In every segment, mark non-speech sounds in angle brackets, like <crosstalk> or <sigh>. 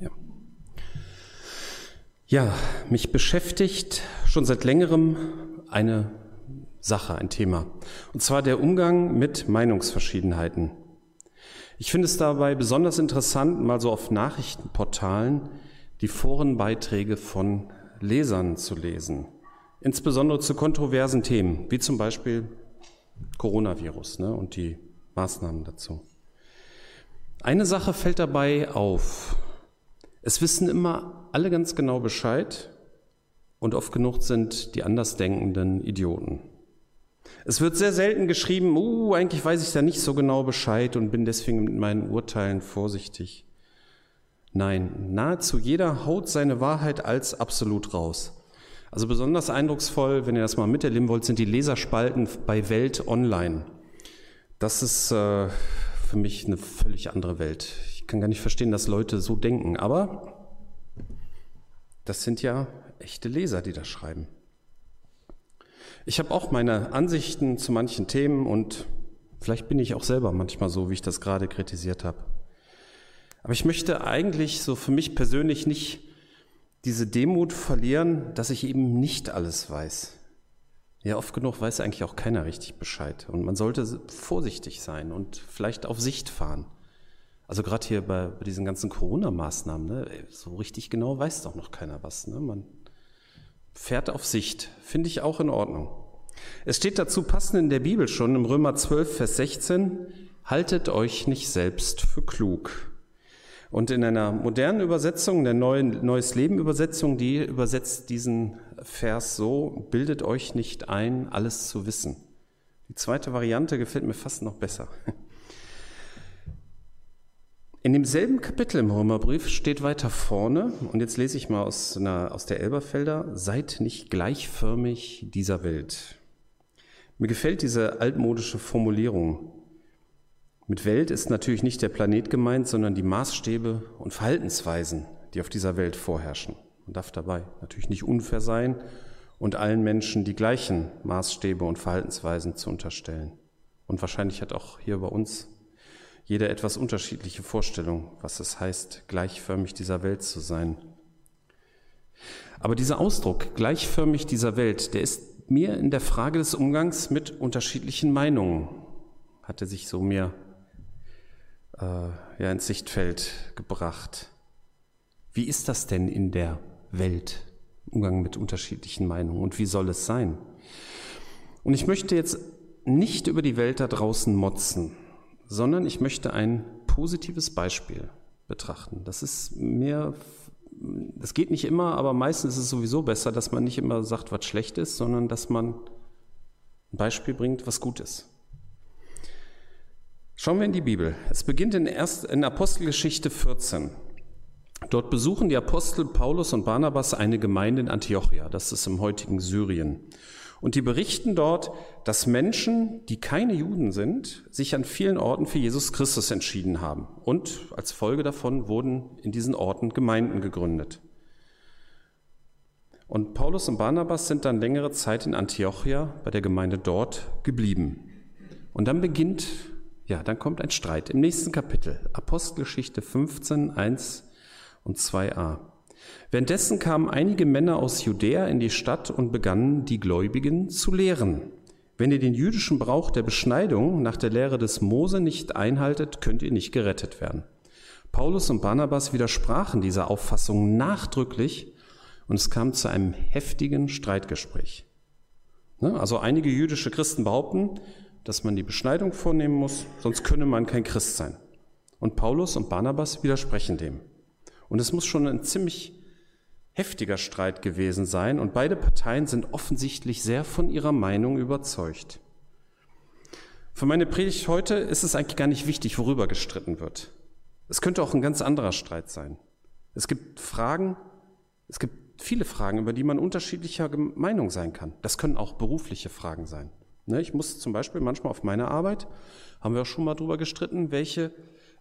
Ja. ja, mich beschäftigt schon seit längerem eine Sache, ein Thema. Und zwar der Umgang mit Meinungsverschiedenheiten. Ich finde es dabei besonders interessant, mal so auf Nachrichtenportalen die Forenbeiträge von Lesern zu lesen. Insbesondere zu kontroversen Themen, wie zum Beispiel Coronavirus ne, und die Maßnahmen dazu. Eine Sache fällt dabei auf. Es wissen immer alle ganz genau Bescheid und oft genug sind die Andersdenkenden Idioten. Es wird sehr selten geschrieben, uh, eigentlich weiß ich da nicht so genau Bescheid und bin deswegen mit meinen Urteilen vorsichtig. Nein, nahezu jeder haut seine Wahrheit als absolut raus. Also besonders eindrucksvoll, wenn ihr das mal miterleben wollt, sind die Leserspalten bei Welt Online. Das ist äh, für mich eine völlig andere Welt. Ich kann gar nicht verstehen, dass Leute so denken, aber das sind ja echte Leser, die das schreiben. Ich habe auch meine Ansichten zu manchen Themen und vielleicht bin ich auch selber manchmal so, wie ich das gerade kritisiert habe. Aber ich möchte eigentlich so für mich persönlich nicht diese Demut verlieren, dass ich eben nicht alles weiß. Ja, oft genug weiß eigentlich auch keiner richtig Bescheid. Und man sollte vorsichtig sein und vielleicht auf Sicht fahren. Also gerade hier bei, bei diesen ganzen Corona-Maßnahmen, ne, so richtig genau weiß doch noch keiner was. Ne? Man fährt auf Sicht, finde ich auch in Ordnung. Es steht dazu passend in der Bibel schon im Römer 12, Vers 16, haltet euch nicht selbst für klug. Und in einer modernen Übersetzung, der neuen Neues Leben Übersetzung, die übersetzt diesen Vers so, bildet euch nicht ein, alles zu wissen. Die zweite Variante gefällt mir fast noch besser. <laughs> In demselben Kapitel im Römerbrief steht weiter vorne, und jetzt lese ich mal aus, einer, aus der Elberfelder, seid nicht gleichförmig dieser Welt. Mir gefällt diese altmodische Formulierung. Mit Welt ist natürlich nicht der Planet gemeint, sondern die Maßstäbe und Verhaltensweisen, die auf dieser Welt vorherrschen. Man darf dabei natürlich nicht unfair sein und allen Menschen die gleichen Maßstäbe und Verhaltensweisen zu unterstellen. Und wahrscheinlich hat auch hier bei uns jeder etwas unterschiedliche Vorstellung, was es heißt, gleichförmig dieser Welt zu sein. Aber dieser Ausdruck, gleichförmig dieser Welt, der ist mir in der Frage des Umgangs mit unterschiedlichen Meinungen, hatte sich so mir äh, ja, ins Sichtfeld gebracht. Wie ist das denn in der Welt, Umgang mit unterschiedlichen Meinungen und wie soll es sein? Und ich möchte jetzt nicht über die Welt da draußen motzen, sondern ich möchte ein positives Beispiel betrachten. Das ist mehr, das geht nicht immer, aber meistens ist es sowieso besser, dass man nicht immer sagt, was schlecht ist, sondern dass man ein Beispiel bringt, was gut ist. Schauen wir in die Bibel. Es beginnt in, Erst, in Apostelgeschichte 14. Dort besuchen die Apostel Paulus und Barnabas eine Gemeinde in Antiochia, das ist im heutigen Syrien. Und die berichten dort, dass Menschen, die keine Juden sind, sich an vielen Orten für Jesus Christus entschieden haben. Und als Folge davon wurden in diesen Orten Gemeinden gegründet. Und Paulus und Barnabas sind dann längere Zeit in Antiochia bei der Gemeinde dort geblieben. Und dann beginnt ja, dann kommt ein Streit im nächsten Kapitel, Apostelgeschichte 15, 1 und 2a. Währenddessen kamen einige Männer aus Judäa in die Stadt und begannen, die Gläubigen zu lehren. Wenn ihr den jüdischen Brauch der Beschneidung nach der Lehre des Mose nicht einhaltet, könnt ihr nicht gerettet werden. Paulus und Barnabas widersprachen dieser Auffassung nachdrücklich und es kam zu einem heftigen Streitgespräch. Ne, also einige jüdische Christen behaupten, dass man die Beschneidung vornehmen muss, sonst könne man kein Christ sein. Und Paulus und Barnabas widersprechen dem. Und es muss schon ein ziemlich heftiger Streit gewesen sein und beide Parteien sind offensichtlich sehr von ihrer Meinung überzeugt. Für meine Predigt heute ist es eigentlich gar nicht wichtig, worüber gestritten wird. Es könnte auch ein ganz anderer Streit sein. Es gibt Fragen, es gibt viele Fragen, über die man unterschiedlicher Meinung sein kann. Das können auch berufliche Fragen sein. Ne, ich muss zum Beispiel manchmal auf meine Arbeit, haben wir auch schon mal drüber gestritten, welche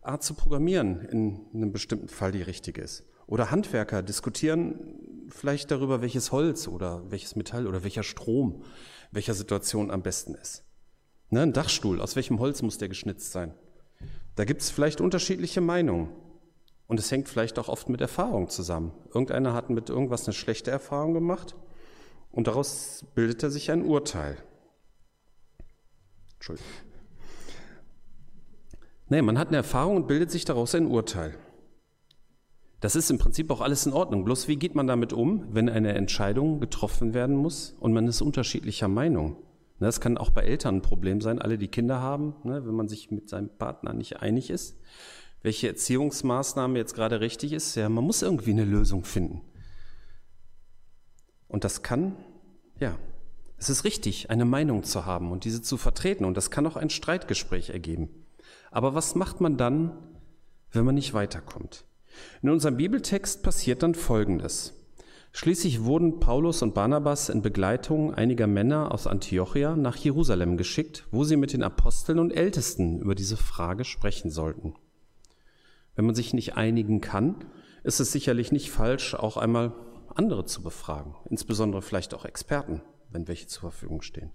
Art zu programmieren in einem bestimmten Fall die richtige ist. Oder Handwerker diskutieren vielleicht darüber, welches Holz oder welches Metall oder welcher Strom welcher Situation am besten ist. Ne, ein Dachstuhl, aus welchem Holz muss der geschnitzt sein? Da gibt es vielleicht unterschiedliche Meinungen. Und es hängt vielleicht auch oft mit Erfahrung zusammen. Irgendeiner hat mit irgendwas eine schlechte Erfahrung gemacht und daraus bildet er sich ein Urteil. Entschuldigung. Nee, man hat eine Erfahrung und bildet sich daraus ein Urteil. Das ist im Prinzip auch alles in Ordnung. Bloß wie geht man damit um, wenn eine Entscheidung getroffen werden muss und man ist unterschiedlicher Meinung? Das kann auch bei Eltern ein Problem sein, alle die Kinder haben, ne, wenn man sich mit seinem Partner nicht einig ist, welche Erziehungsmaßnahme jetzt gerade richtig ist. Ja, man muss irgendwie eine Lösung finden. Und das kann, ja, es ist richtig, eine Meinung zu haben und diese zu vertreten. Und das kann auch ein Streitgespräch ergeben. Aber was macht man dann, wenn man nicht weiterkommt? In unserem Bibeltext passiert dann Folgendes. Schließlich wurden Paulus und Barnabas in Begleitung einiger Männer aus Antiochia nach Jerusalem geschickt, wo sie mit den Aposteln und Ältesten über diese Frage sprechen sollten. Wenn man sich nicht einigen kann, ist es sicherlich nicht falsch, auch einmal andere zu befragen, insbesondere vielleicht auch Experten, wenn welche zur Verfügung stehen.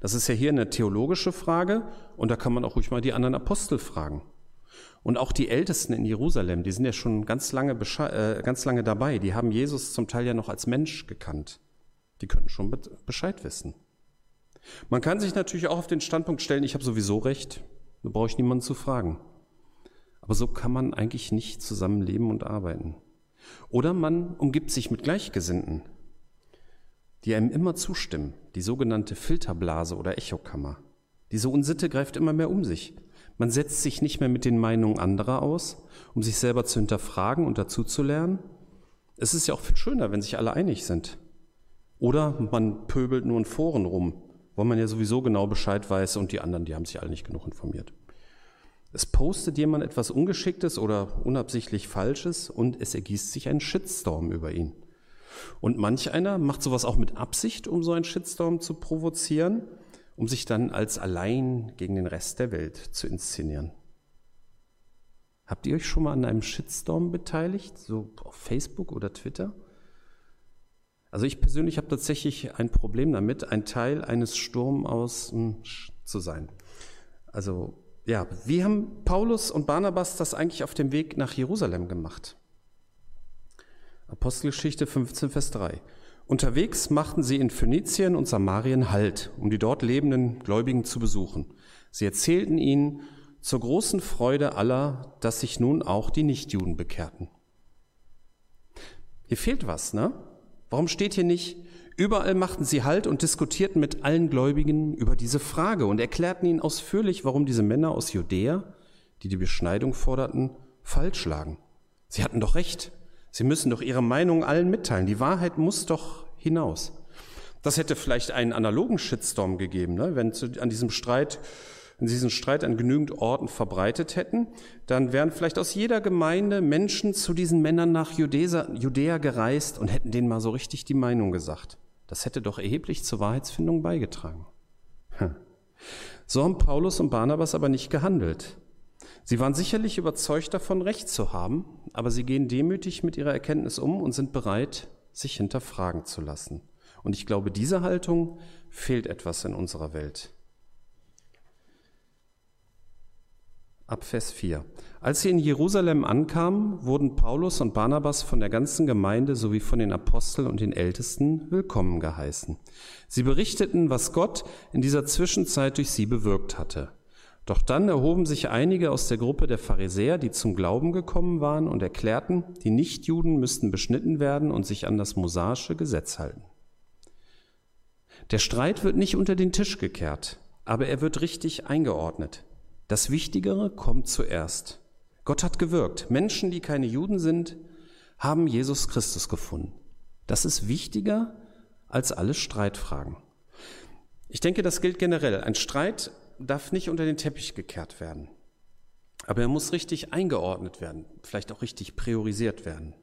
Das ist ja hier eine theologische Frage und da kann man auch ruhig mal die anderen Apostel fragen. Und auch die Ältesten in Jerusalem, die sind ja schon ganz lange, äh, ganz lange dabei, die haben Jesus zum Teil ja noch als Mensch gekannt. Die könnten schon Bescheid wissen. Man kann sich natürlich auch auf den Standpunkt stellen, ich habe sowieso recht, da brauche ich niemanden zu fragen. Aber so kann man eigentlich nicht zusammenleben und arbeiten. Oder man umgibt sich mit Gleichgesinnten, die einem immer zustimmen, die sogenannte Filterblase oder Echokammer. Diese Unsitte greift immer mehr um sich. Man setzt sich nicht mehr mit den Meinungen anderer aus, um sich selber zu hinterfragen und dazuzulernen. Es ist ja auch viel schöner, wenn sich alle einig sind. Oder man pöbelt nur in Foren rum, wo man ja sowieso genau Bescheid weiß und die anderen, die haben sich alle nicht genug informiert. Es postet jemand etwas Ungeschicktes oder unabsichtlich Falsches und es ergießt sich ein Shitstorm über ihn. Und manch einer macht sowas auch mit Absicht, um so einen Shitstorm zu provozieren um sich dann als allein gegen den Rest der Welt zu inszenieren. Habt ihr euch schon mal an einem Shitstorm beteiligt, so auf Facebook oder Twitter? Also ich persönlich habe tatsächlich ein Problem damit, ein Teil eines Sturmaus hm, zu sein. Also ja, wie haben Paulus und Barnabas das eigentlich auf dem Weg nach Jerusalem gemacht? Apostelgeschichte 15, Vers 3. Unterwegs machten sie in Phönizien und Samarien Halt, um die dort lebenden Gläubigen zu besuchen. Sie erzählten ihnen zur großen Freude aller, dass sich nun auch die Nichtjuden bekehrten. Hier fehlt was, ne? Warum steht hier nicht, überall machten sie Halt und diskutierten mit allen Gläubigen über diese Frage und erklärten ihnen ausführlich, warum diese Männer aus Judäa, die die Beschneidung forderten, falsch lagen. Sie hatten doch recht. Sie müssen doch Ihre Meinung allen mitteilen. Die Wahrheit muss doch hinaus. Das hätte vielleicht einen analogen Shitstorm gegeben, ne? wenn zu, an diesem Streit, wenn Sie diesen Streit an genügend Orten verbreitet hätten, dann wären vielleicht aus jeder Gemeinde Menschen zu diesen Männern nach Judäa, Judäa gereist und hätten denen mal so richtig die Meinung gesagt. Das hätte doch erheblich zur Wahrheitsfindung beigetragen. Hm. So haben Paulus und Barnabas aber nicht gehandelt. Sie waren sicherlich überzeugt davon, Recht zu haben, aber sie gehen demütig mit ihrer Erkenntnis um und sind bereit, sich hinterfragen zu lassen. Und ich glaube, diese Haltung fehlt etwas in unserer Welt. Ab Vers 4. Als sie in Jerusalem ankamen, wurden Paulus und Barnabas von der ganzen Gemeinde sowie von den Aposteln und den Ältesten willkommen geheißen. Sie berichteten, was Gott in dieser Zwischenzeit durch sie bewirkt hatte. Doch dann erhoben sich einige aus der Gruppe der Pharisäer, die zum Glauben gekommen waren und erklärten, die Nichtjuden müssten beschnitten werden und sich an das mosaische Gesetz halten. Der Streit wird nicht unter den Tisch gekehrt, aber er wird richtig eingeordnet. Das Wichtigere kommt zuerst. Gott hat gewirkt. Menschen, die keine Juden sind, haben Jesus Christus gefunden. Das ist wichtiger als alle Streitfragen. Ich denke, das gilt generell. Ein Streit darf nicht unter den Teppich gekehrt werden. Aber er muss richtig eingeordnet werden, vielleicht auch richtig priorisiert werden.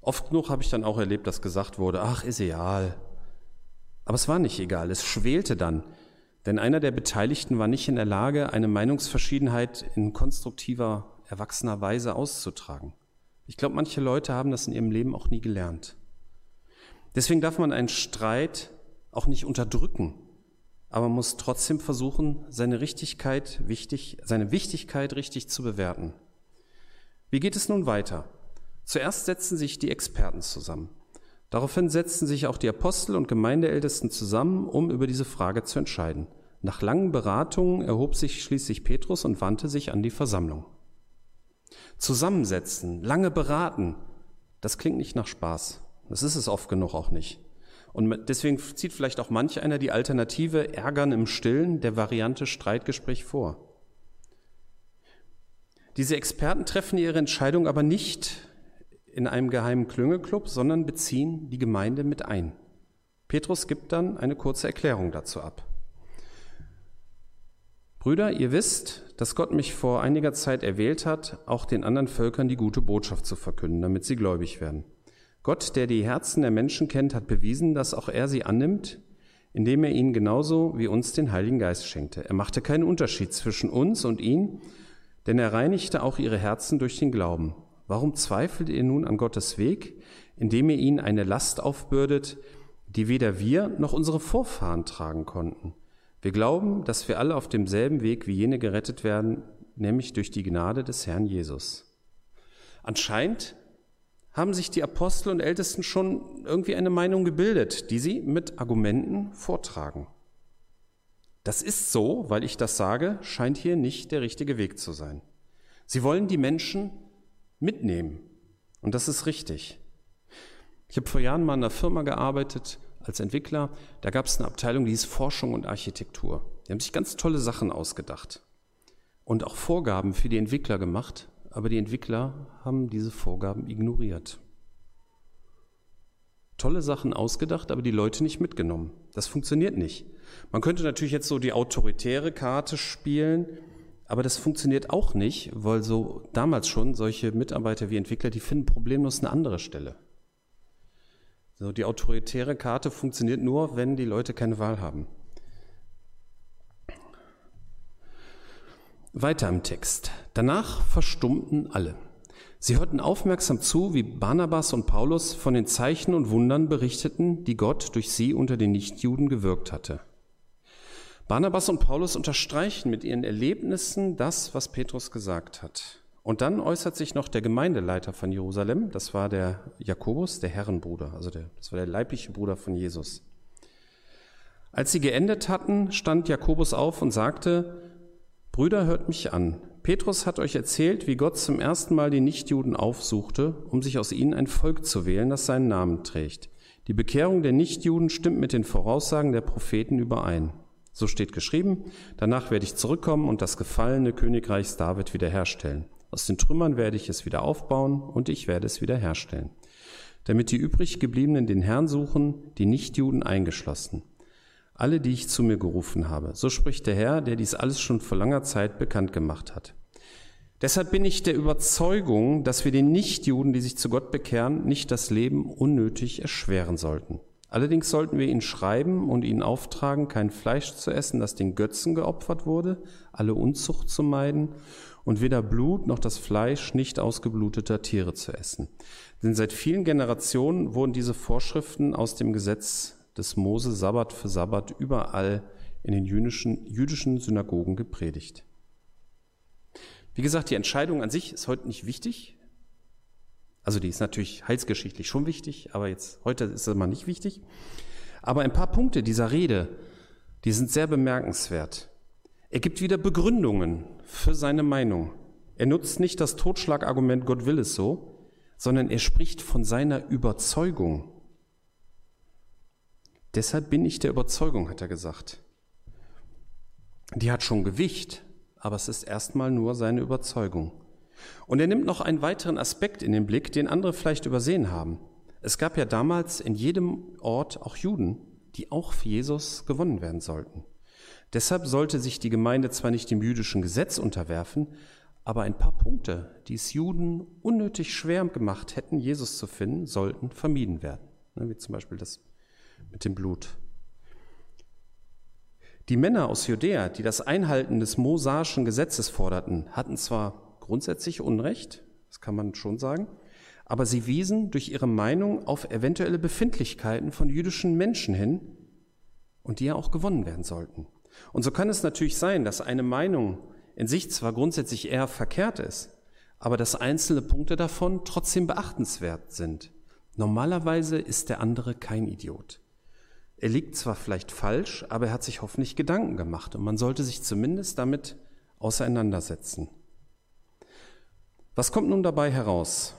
Oft genug habe ich dann auch erlebt, dass gesagt wurde, ach, ist egal. Aber es war nicht egal, es schwelte dann, denn einer der Beteiligten war nicht in der Lage, eine Meinungsverschiedenheit in konstruktiver, erwachsener Weise auszutragen. Ich glaube, manche Leute haben das in ihrem Leben auch nie gelernt. Deswegen darf man einen Streit auch nicht unterdrücken aber muss trotzdem versuchen, seine Richtigkeit wichtig, seine Wichtigkeit richtig zu bewerten. Wie geht es nun weiter? Zuerst setzen sich die Experten zusammen. Daraufhin setzten sich auch die Apostel und Gemeindeältesten zusammen, um über diese Frage zu entscheiden. Nach langen Beratungen erhob sich schließlich Petrus und wandte sich an die Versammlung. Zusammensetzen, lange beraten, das klingt nicht nach Spaß. Das ist es oft genug auch nicht. Und deswegen zieht vielleicht auch manch einer die Alternative Ärgern im Stillen der Variante Streitgespräch vor. Diese Experten treffen ihre Entscheidung aber nicht in einem geheimen Klüngelclub, sondern beziehen die Gemeinde mit ein. Petrus gibt dann eine kurze Erklärung dazu ab. Brüder, ihr wisst, dass Gott mich vor einiger Zeit erwählt hat, auch den anderen Völkern die gute Botschaft zu verkünden, damit sie gläubig werden. Gott, der die Herzen der Menschen kennt, hat bewiesen, dass auch er sie annimmt, indem er ihnen genauso wie uns den Heiligen Geist schenkte. Er machte keinen Unterschied zwischen uns und ihnen, denn er reinigte auch ihre Herzen durch den Glauben. Warum zweifelt ihr nun an Gottes Weg, indem ihr ihnen eine Last aufbürdet, die weder wir noch unsere Vorfahren tragen konnten? Wir glauben, dass wir alle auf demselben Weg wie jene gerettet werden, nämlich durch die Gnade des Herrn Jesus. Anscheinend haben sich die Apostel und Ältesten schon irgendwie eine Meinung gebildet, die sie mit Argumenten vortragen. Das ist so, weil ich das sage, scheint hier nicht der richtige Weg zu sein. Sie wollen die Menschen mitnehmen. Und das ist richtig. Ich habe vor Jahren mal in einer Firma gearbeitet als Entwickler. Da gab es eine Abteilung, die hieß Forschung und Architektur. Die haben sich ganz tolle Sachen ausgedacht und auch Vorgaben für die Entwickler gemacht, aber die Entwickler haben diese Vorgaben ignoriert. Tolle Sachen ausgedacht, aber die Leute nicht mitgenommen. Das funktioniert nicht. Man könnte natürlich jetzt so die autoritäre Karte spielen, aber das funktioniert auch nicht, weil so damals schon solche Mitarbeiter wie Entwickler, die finden problemlos eine andere Stelle. So, die autoritäre Karte funktioniert nur, wenn die Leute keine Wahl haben. Weiter im Text. Danach verstummten alle. Sie hörten aufmerksam zu, wie Barnabas und Paulus von den Zeichen und Wundern berichteten, die Gott durch sie unter den Nichtjuden gewirkt hatte. Barnabas und Paulus unterstreichen mit ihren Erlebnissen das, was Petrus gesagt hat. Und dann äußert sich noch der Gemeindeleiter von Jerusalem, das war der Jakobus, der Herrenbruder, also der, das war der leibliche Bruder von Jesus. Als sie geendet hatten, stand Jakobus auf und sagte, Brüder, hört mich an. Petrus hat euch erzählt, wie Gott zum ersten Mal die Nichtjuden aufsuchte, um sich aus ihnen ein Volk zu wählen, das seinen Namen trägt. Die Bekehrung der Nichtjuden stimmt mit den Voraussagen der Propheten überein. So steht geschrieben, danach werde ich zurückkommen und das gefallene Königreichs David wiederherstellen. Aus den Trümmern werde ich es wieder aufbauen und ich werde es wiederherstellen. Damit die übrig gebliebenen den Herrn suchen, die Nichtjuden eingeschlossen. Alle, die ich zu mir gerufen habe. So spricht der Herr, der dies alles schon vor langer Zeit bekannt gemacht hat. Deshalb bin ich der Überzeugung, dass wir den Nichtjuden, die sich zu Gott bekehren, nicht das Leben unnötig erschweren sollten. Allerdings sollten wir ihnen schreiben und ihnen auftragen, kein Fleisch zu essen, das den Götzen geopfert wurde, alle Unzucht zu meiden und weder Blut noch das Fleisch nicht ausgebluteter Tiere zu essen. Denn seit vielen Generationen wurden diese Vorschriften aus dem Gesetz des Mose Sabbat für Sabbat überall in den jüdischen, jüdischen Synagogen gepredigt. Wie gesagt, die Entscheidung an sich ist heute nicht wichtig. Also die ist natürlich heilsgeschichtlich schon wichtig, aber jetzt heute ist es mal nicht wichtig. Aber ein paar Punkte dieser Rede, die sind sehr bemerkenswert. Er gibt wieder Begründungen für seine Meinung. Er nutzt nicht das Totschlagargument, Gott will es so, sondern er spricht von seiner Überzeugung. Deshalb bin ich der Überzeugung, hat er gesagt. Die hat schon Gewicht, aber es ist erstmal nur seine Überzeugung. Und er nimmt noch einen weiteren Aspekt in den Blick, den andere vielleicht übersehen haben. Es gab ja damals in jedem Ort auch Juden, die auch für Jesus gewonnen werden sollten. Deshalb sollte sich die Gemeinde zwar nicht dem jüdischen Gesetz unterwerfen, aber ein paar Punkte, die es Juden unnötig schwer gemacht hätten, Jesus zu finden, sollten vermieden werden. Ne, wie zum Beispiel das mit dem Blut. Die Männer aus Judäa, die das Einhalten des mosaischen Gesetzes forderten, hatten zwar grundsätzlich Unrecht, das kann man schon sagen, aber sie wiesen durch ihre Meinung auf eventuelle Befindlichkeiten von jüdischen Menschen hin und die ja auch gewonnen werden sollten. Und so kann es natürlich sein, dass eine Meinung in sich zwar grundsätzlich eher verkehrt ist, aber dass einzelne Punkte davon trotzdem beachtenswert sind. Normalerweise ist der andere kein Idiot. Er liegt zwar vielleicht falsch, aber er hat sich hoffentlich Gedanken gemacht und man sollte sich zumindest damit auseinandersetzen. Was kommt nun dabei heraus?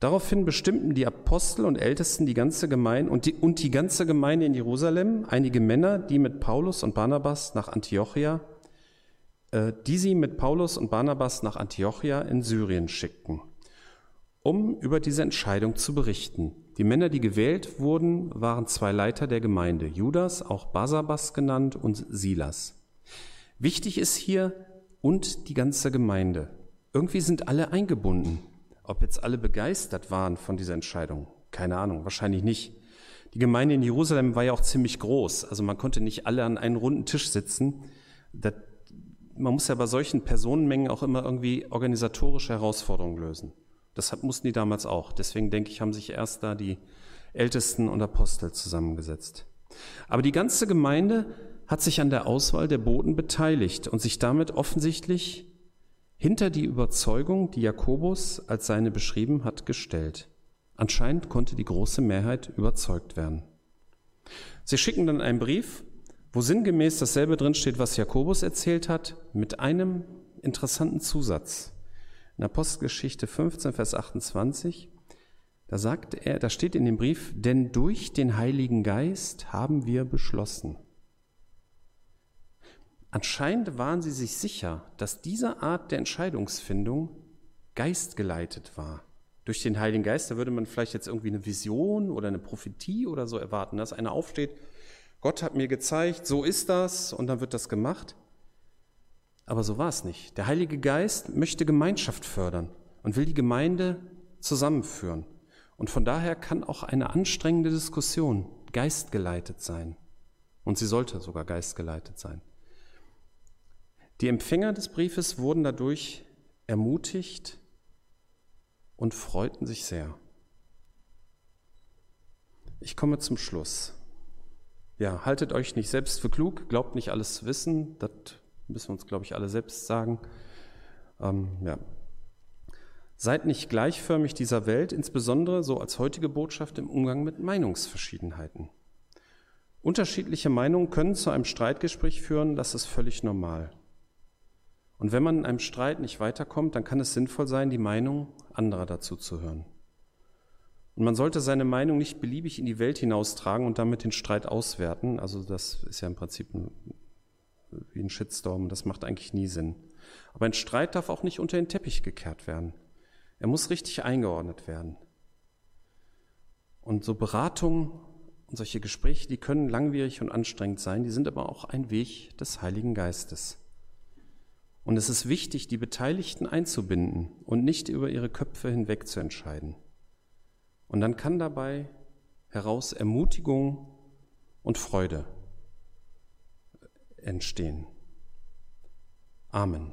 Daraufhin bestimmten die Apostel und Ältesten die ganze Gemeinde und die, und die ganze Gemeinde in Jerusalem einige Männer, die mit Paulus und Barnabas nach Antiochia, äh, die sie mit Paulus und Barnabas nach Antiochia in Syrien schickten, um über diese Entscheidung zu berichten. Die Männer, die gewählt wurden, waren zwei Leiter der Gemeinde, Judas, auch Basabas genannt, und Silas. Wichtig ist hier und die ganze Gemeinde. Irgendwie sind alle eingebunden. Ob jetzt alle begeistert waren von dieser Entscheidung, keine Ahnung, wahrscheinlich nicht. Die Gemeinde in Jerusalem war ja auch ziemlich groß, also man konnte nicht alle an einen runden Tisch sitzen. Das, man muss ja bei solchen Personenmengen auch immer irgendwie organisatorische Herausforderungen lösen. Das mussten die damals auch. Deswegen denke ich, haben sich erst da die Ältesten und Apostel zusammengesetzt. Aber die ganze Gemeinde hat sich an der Auswahl der Boten beteiligt und sich damit offensichtlich hinter die Überzeugung, die Jakobus als seine beschrieben hat, gestellt. Anscheinend konnte die große Mehrheit überzeugt werden. Sie schicken dann einen Brief, wo sinngemäß dasselbe drinsteht, was Jakobus erzählt hat, mit einem interessanten Zusatz. In Apostelgeschichte 15, Vers 28, da sagt er, da steht in dem Brief, denn durch den Heiligen Geist haben wir beschlossen. Anscheinend waren sie sich sicher, dass diese Art der Entscheidungsfindung geistgeleitet war. Durch den Heiligen Geist, da würde man vielleicht jetzt irgendwie eine Vision oder eine Prophetie oder so erwarten, dass einer aufsteht, Gott hat mir gezeigt, so ist das und dann wird das gemacht. Aber so war es nicht. Der Heilige Geist möchte Gemeinschaft fördern und will die Gemeinde zusammenführen. Und von daher kann auch eine anstrengende Diskussion geistgeleitet sein. Und sie sollte sogar geistgeleitet sein. Die Empfänger des Briefes wurden dadurch ermutigt und freuten sich sehr. Ich komme zum Schluss. Ja, haltet euch nicht selbst für klug, glaubt nicht alles zu wissen, das müssen wir uns, glaube ich, alle selbst sagen. Ähm, ja. Seid nicht gleichförmig dieser Welt, insbesondere so als heutige Botschaft im Umgang mit Meinungsverschiedenheiten. Unterschiedliche Meinungen können zu einem Streitgespräch führen, das ist völlig normal. Und wenn man in einem Streit nicht weiterkommt, dann kann es sinnvoll sein, die Meinung anderer dazu zu hören. Und man sollte seine Meinung nicht beliebig in die Welt hinaustragen und damit den Streit auswerten. Also das ist ja im Prinzip ein, wie ein Shitstorm, das macht eigentlich nie Sinn. Aber ein Streit darf auch nicht unter den Teppich gekehrt werden. Er muss richtig eingeordnet werden. Und so Beratungen und solche Gespräche, die können langwierig und anstrengend sein, die sind aber auch ein Weg des Heiligen Geistes. Und es ist wichtig, die Beteiligten einzubinden und nicht über ihre Köpfe hinweg zu entscheiden. Und dann kann dabei heraus Ermutigung und Freude entstehen. Amen.